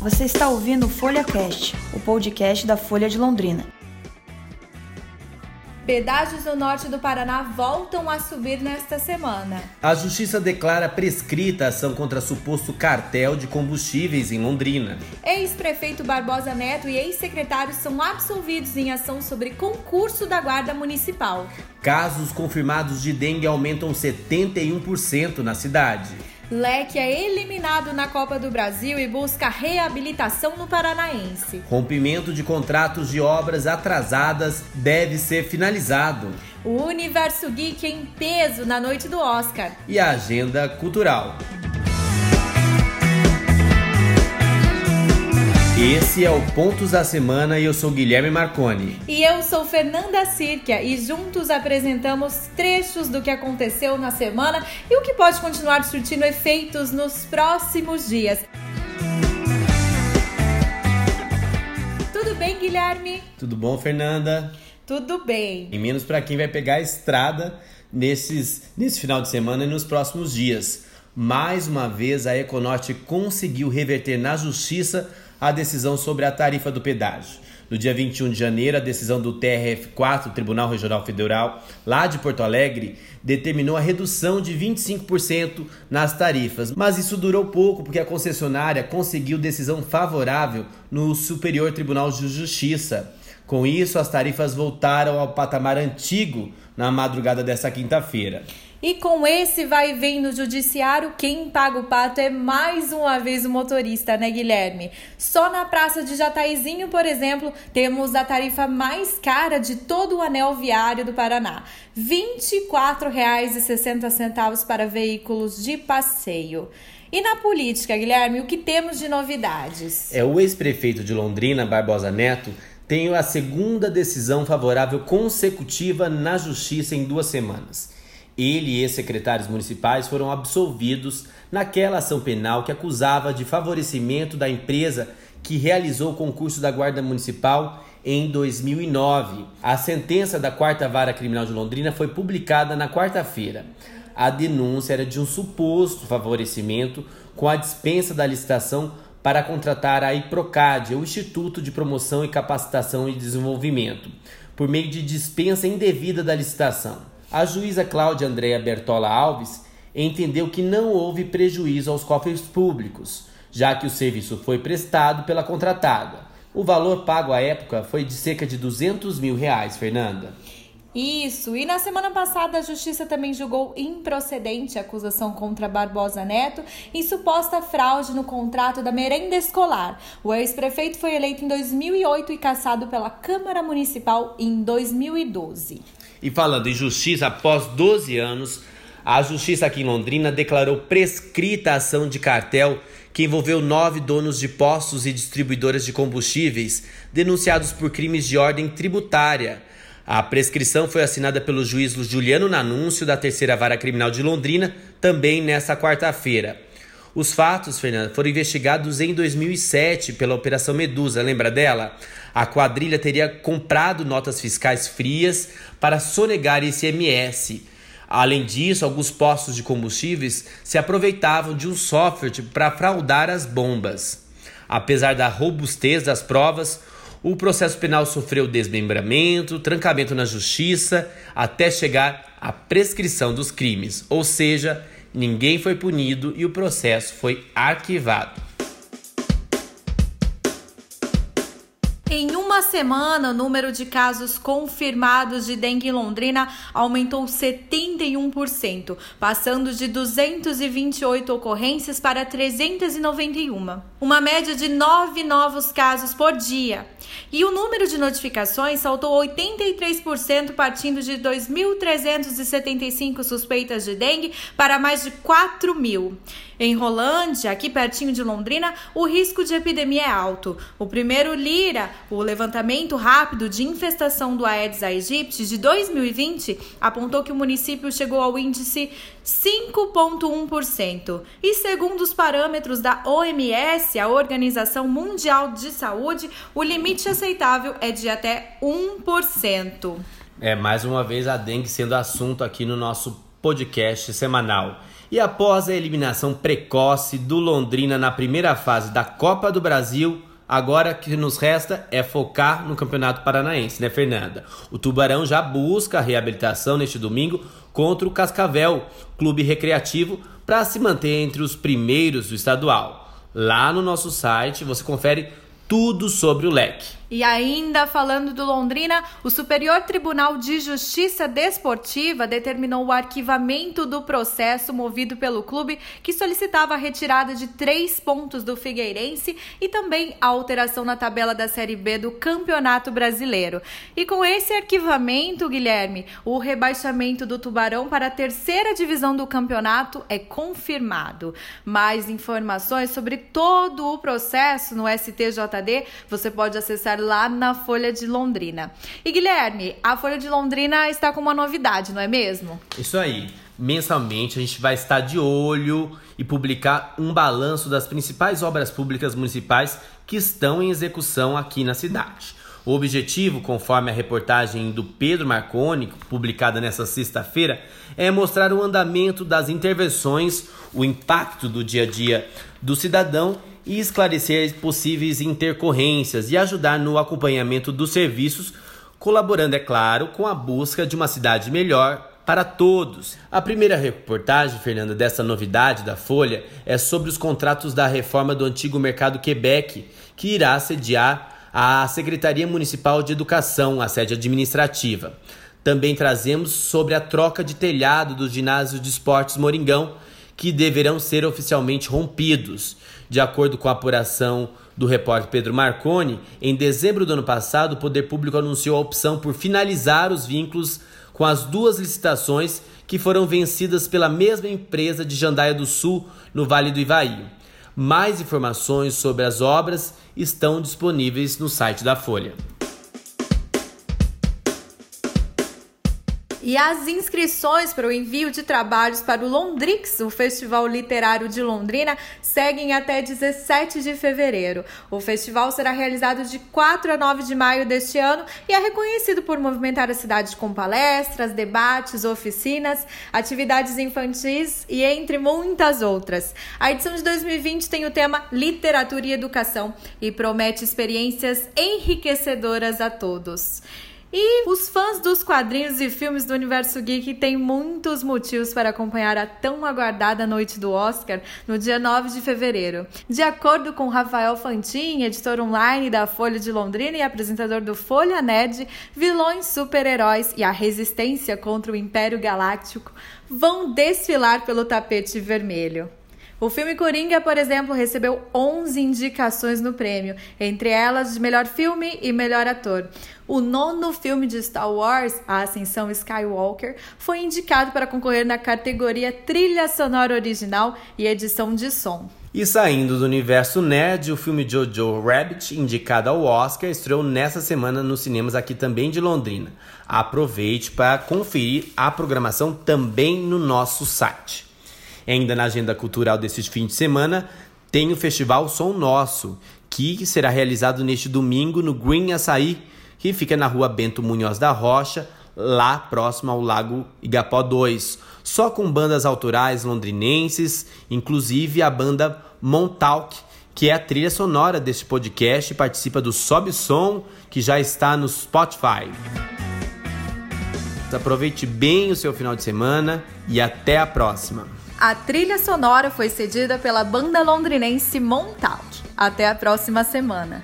Você está ouvindo o Folha Cast, o podcast da Folha de Londrina. Pedágios no norte do Paraná voltam a subir nesta semana. A Justiça declara prescrita a ação contra suposto cartel de combustíveis em Londrina. Ex-prefeito Barbosa Neto e ex-secretários são absolvidos em ação sobre concurso da Guarda Municipal. Casos confirmados de dengue aumentam 71% na cidade. Leque é eliminado na Copa do Brasil e busca reabilitação no Paranaense. Rompimento de contratos de obras atrasadas deve ser finalizado. O Universo Geek em peso na noite do Oscar. E a agenda cultural. Esse é o Pontos da Semana e eu sou Guilherme Marconi. E eu sou Fernanda Cirquia e juntos apresentamos trechos do que aconteceu na semana e o que pode continuar surtindo efeitos nos próximos dias. Tudo bem, Guilherme? Tudo bom, Fernanda? Tudo bem. E menos para quem vai pegar a estrada nesses, nesse final de semana e nos próximos dias. Mais uma vez, a Econorte conseguiu reverter na justiça a decisão sobre a tarifa do pedágio. No dia 21 de janeiro, a decisão do TRF4, Tribunal Regional Federal, lá de Porto Alegre, determinou a redução de 25% nas tarifas. Mas isso durou pouco porque a concessionária conseguiu decisão favorável no Superior Tribunal de Justiça. Com isso, as tarifas voltaram ao patamar antigo na madrugada desta quinta-feira. E com esse vai vem no judiciário, quem paga o pato é mais uma vez o motorista, né, Guilherme? Só na Praça de Jataizinho, por exemplo, temos a tarifa mais cara de todo o anel viário do Paraná. R$ 24,60 para veículos de passeio. E na política, Guilherme, o que temos de novidades? É o ex-prefeito de Londrina, Barbosa Neto, tem a segunda decisão favorável consecutiva na justiça em duas semanas. Ele e ex-secretários municipais foram absolvidos naquela ação penal que acusava de favorecimento da empresa que realizou o concurso da Guarda Municipal em 2009. A sentença da Quarta Vara Criminal de Londrina foi publicada na quarta-feira. A denúncia era de um suposto favorecimento com a dispensa da licitação para contratar a IPROCAD, o Instituto de Promoção e Capacitação e Desenvolvimento, por meio de dispensa indevida da licitação. A juíza Cláudia Andréa Bertola Alves entendeu que não houve prejuízo aos cofres públicos, já que o serviço foi prestado pela contratada. O valor pago à época foi de cerca de 200 mil reais, Fernanda. Isso, e na semana passada a Justiça também julgou improcedente a acusação contra Barbosa Neto em suposta fraude no contrato da merenda escolar. O ex-prefeito foi eleito em 2008 e cassado pela Câmara Municipal em 2012. E falando em justiça, após 12 anos, a justiça aqui em Londrina declarou prescrita a ação de cartel que envolveu nove donos de postos e distribuidoras de combustíveis denunciados por crimes de ordem tributária. A prescrição foi assinada pelo juiz Juliano Nanúncio, da Terceira Vara Criminal de Londrina, também nesta quarta-feira. Os fatos, Fernanda, foram investigados em 2007 pela Operação Medusa, lembra dela? A quadrilha teria comprado notas fiscais frias para sonegar ICMS. Além disso, alguns postos de combustíveis se aproveitavam de um software para fraudar as bombas. Apesar da robustez das provas, o processo penal sofreu desmembramento, trancamento na justiça, até chegar à prescrição dos crimes, ou seja, ninguém foi punido e o processo foi arquivado. Semana, o número de casos confirmados de dengue em Londrina aumentou 71%, passando de 228 ocorrências para 391. Uma média de 9 novos casos por dia. E o número de notificações saltou 83%, partindo de 2.375 suspeitas de dengue para mais de 4 mil. Em Rolândia, aqui pertinho de Londrina, o risco de epidemia é alto. O primeiro Lira, o levantamento rápido de infestação do Aedes aegypti de 2020, apontou que o município chegou ao índice 5,1%. E segundo os parâmetros da OMS, a Organização Mundial de Saúde, o limite aceitável é de até 1%. É, mais uma vez a dengue sendo assunto aqui no nosso podcast semanal. E após a eliminação precoce do Londrina na primeira fase da Copa do Brasil, agora que nos resta é focar no Campeonato Paranaense, né, Fernanda? O Tubarão já busca a reabilitação neste domingo contra o Cascavel, clube recreativo, para se manter entre os primeiros do estadual. Lá no nosso site você confere tudo sobre o leque. E ainda falando do Londrina, o Superior Tribunal de Justiça Desportiva determinou o arquivamento do processo movido pelo clube que solicitava a retirada de três pontos do Figueirense e também a alteração na tabela da Série B do Campeonato Brasileiro. E com esse arquivamento, Guilherme, o rebaixamento do Tubarão para a terceira divisão do campeonato é confirmado. Mais informações sobre todo o processo no STJD você pode acessar lá na Folha de Londrina. E Guilherme, a Folha de Londrina está com uma novidade, não é mesmo? Isso aí. Mensalmente a gente vai estar de olho e publicar um balanço das principais obras públicas municipais que estão em execução aqui na cidade. O objetivo, conforme a reportagem do Pedro Marconi, publicada nesta sexta-feira, é mostrar o andamento das intervenções, o impacto do dia a dia do cidadão e esclarecer possíveis intercorrências e ajudar no acompanhamento dos serviços, colaborando, é claro, com a busca de uma cidade melhor para todos. A primeira reportagem, Fernanda, dessa novidade da Folha é sobre os contratos da reforma do antigo Mercado Quebec, que irá sediar a Secretaria Municipal de Educação, a sede administrativa. Também trazemos sobre a troca de telhado do ginásio de esportes Moringão, que deverão ser oficialmente rompidos. De acordo com a apuração do repórter Pedro Marconi, em dezembro do ano passado, o Poder Público anunciou a opção por finalizar os vínculos com as duas licitações que foram vencidas pela mesma empresa de Jandaia do Sul, no Vale do Ivaí. Mais informações sobre as obras estão disponíveis no site da Folha. E as inscrições para o envio de trabalhos para o Londrix, o Festival Literário de Londrina, seguem até 17 de fevereiro. O festival será realizado de 4 a 9 de maio deste ano e é reconhecido por movimentar a cidade com palestras, debates, oficinas, atividades infantis e entre muitas outras. A edição de 2020 tem o tema Literatura e Educação e promete experiências enriquecedoras a todos. E os fãs dos quadrinhos e filmes do universo geek têm muitos motivos para acompanhar a tão aguardada noite do Oscar no dia 9 de fevereiro. De acordo com Rafael Fantin, editor online da Folha de Londrina e apresentador do Folha Nerd, vilões, super-heróis e a resistência contra o Império Galáctico vão desfilar pelo tapete vermelho. O filme Coringa, por exemplo, recebeu 11 indicações no prêmio, entre elas de melhor filme e melhor ator. O nono filme de Star Wars, A Ascensão Skywalker, foi indicado para concorrer na categoria Trilha Sonora Original e Edição de Som. E saindo do universo nerd, o filme Jojo Rabbit, indicado ao Oscar, estreou nessa semana nos cinemas aqui também de Londrina. Aproveite para conferir a programação também no nosso site. Ainda na agenda cultural desse fim de semana, tem o Festival Som Nosso, que será realizado neste domingo no Green Açaí, que fica na rua Bento Munhoz da Rocha, lá próximo ao Lago Igapó 2. Só com bandas autorais londrinenses, inclusive a banda Montauk, que é a trilha sonora deste podcast e participa do Sobe Som, que já está no Spotify. Aproveite bem o seu final de semana e até a próxima! A trilha sonora foi cedida pela banda londrinense Montauk. Até a próxima semana.